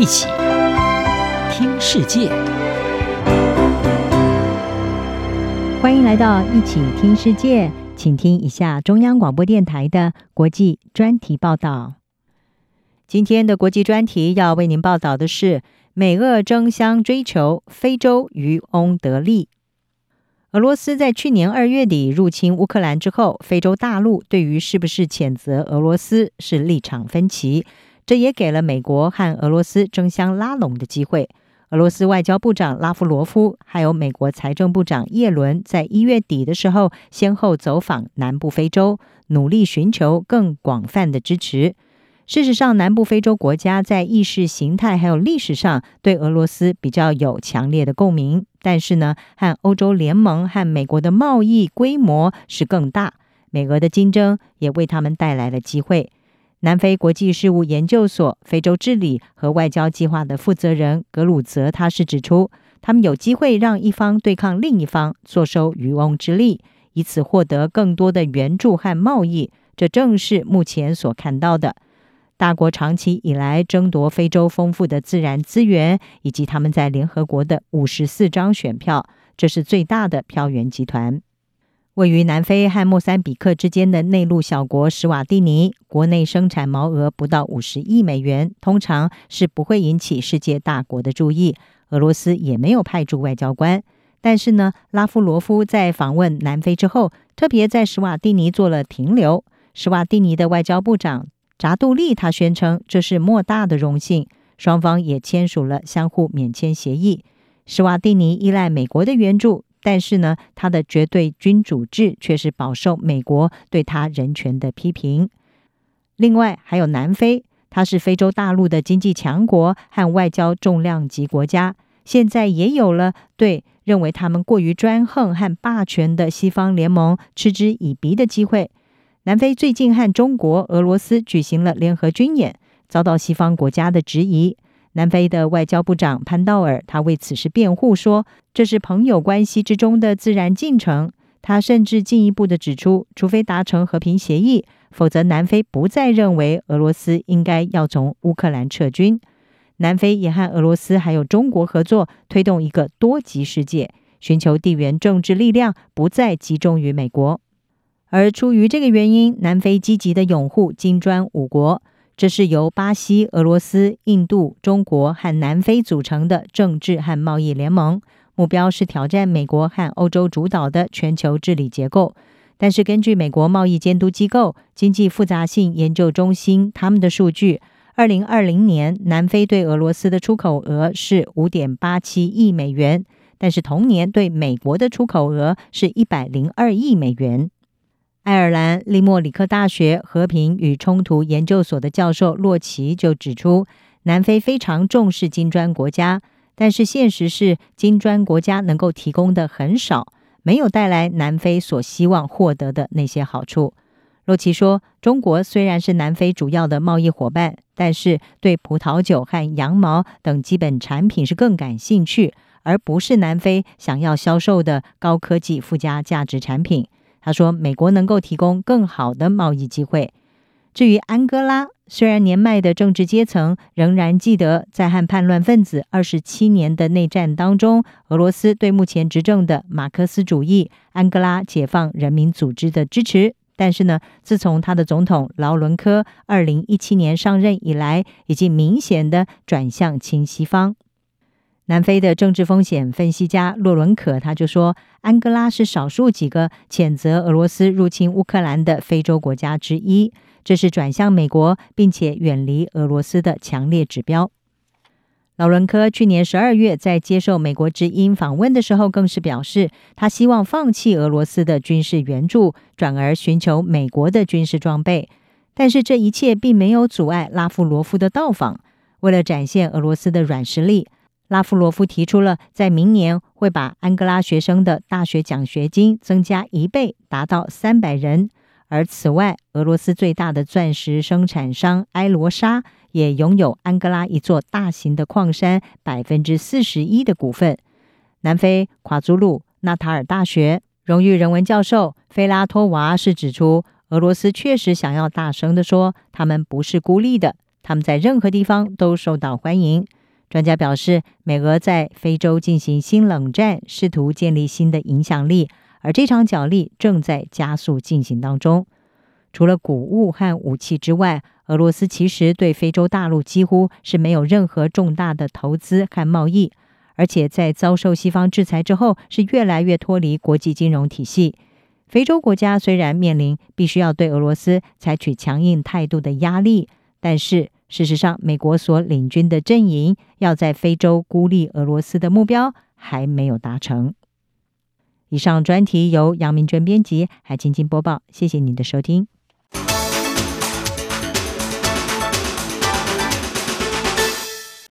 一起听世界，欢迎来到一起听世界，请听一下中央广播电台的国际专题报道。今天的国际专题要为您报道的是：美俄争相追求非洲渔翁得利。俄罗斯在去年二月底入侵乌克兰之后，非洲大陆对于是不是谴责俄罗斯是立场分歧。这也给了美国和俄罗斯争相拉拢的机会。俄罗斯外交部长拉夫罗夫还有美国财政部长叶伦在一月底的时候，先后走访南部非洲，努力寻求更广泛的支持。事实上，南部非洲国家在意识形态还有历史上对俄罗斯比较有强烈的共鸣，但是呢，和欧洲联盟和美国的贸易规模是更大，美俄的竞争也为他们带来了机会。南非国际事务研究所非洲治理和外交计划的负责人格鲁泽，他是指出，他们有机会让一方对抗另一方，坐收渔翁之利，以此获得更多的援助和贸易。这正是目前所看到的。大国长期以来争夺非洲丰富的自然资源，以及他们在联合国的五十四张选票，这是最大的票源集团。位于南非和莫桑比克之间的内陆小国史瓦蒂尼，国内生产毛额不到五十亿美元，通常是不会引起世界大国的注意。俄罗斯也没有派驻外交官。但是呢，拉夫罗夫在访问南非之后，特别在史瓦蒂尼做了停留。史瓦蒂尼的外交部长扎杜利他宣称，这是莫大的荣幸。双方也签署了相互免签协议。史瓦蒂尼依赖美国的援助。但是呢，他的绝对君主制却是饱受美国对他人权的批评。另外，还有南非，它是非洲大陆的经济强国和外交重量级国家，现在也有了对认为他们过于专横和霸权的西方联盟嗤之以鼻的机会。南非最近和中国、俄罗斯举行了联合军演，遭到西方国家的质疑。南非的外交部长潘道尔，他为此事辩护说，这是朋友关系之中的自然进程。他甚至进一步的指出，除非达成和平协议，否则南非不再认为俄罗斯应该要从乌克兰撤军。南非也和俄罗斯还有中国合作，推动一个多极世界，寻求地缘政治力量不再集中于美国。而出于这个原因，南非积极的拥护金砖五国。这是由巴西、俄罗斯、印度、中国和南非组成的政治和贸易联盟，目标是挑战美国和欧洲主导的全球治理结构。但是，根据美国贸易监督机构经济复杂性研究中心他们的数据，二零二零年南非对俄罗斯的出口额是五点八七亿美元，但是同年对美国的出口额是一百零二亿美元。爱尔兰利莫里克大学和平与冲突研究所的教授洛奇就指出，南非非常重视金砖国家，但是现实是金砖国家能够提供的很少，没有带来南非所希望获得的那些好处。洛奇说，中国虽然是南非主要的贸易伙伴，但是对葡萄酒和羊毛等基本产品是更感兴趣，而不是南非想要销售的高科技附加价值产品。他说：“美国能够提供更好的贸易机会。至于安哥拉，虽然年迈的政治阶层仍然记得在和叛乱分子二十七年的内战当中，俄罗斯对目前执政的马克思主义安哥拉解放人民组织的支持，但是呢，自从他的总统劳伦科二零一七年上任以来，已经明显的转向亲西方。”南非的政治风险分析家洛伦可他就说，安哥拉是少数几个谴责俄罗斯入侵乌克兰的非洲国家之一，这是转向美国并且远离俄罗斯的强烈指标。老伦科去年十二月在接受美国之音访问的时候，更是表示，他希望放弃俄罗斯的军事援助，转而寻求美国的军事装备。但是这一切并没有阻碍拉夫罗夫的到访。为了展现俄罗斯的软实力。拉夫罗夫提出了，在明年会把安哥拉学生的大学奖学金增加一倍，达到三百人。而此外，俄罗斯最大的钻石生产商埃罗莎也拥有安哥拉一座大型的矿山百分之四十一的股份。南非夸祖鲁纳塔尔大学荣誉人文教授菲拉托娃是指出，俄罗斯确实想要大声地说，他们不是孤立的。他们在任何地方都受到欢迎。专家表示，美俄在非洲进行新冷战，试图建立新的影响力，而这场角力正在加速进行当中。除了谷物和武器之外，俄罗斯其实对非洲大陆几乎是没有任何重大的投资和贸易，而且在遭受西方制裁之后，是越来越脱离国际金融体系。非洲国家虽然面临必须要对俄罗斯采取强硬态度的压力，但是事实上，美国所领军的阵营要在非洲孤立俄罗斯的目标还没有达成。以上专题由杨明娟编辑，海清清播报，谢谢您的收听。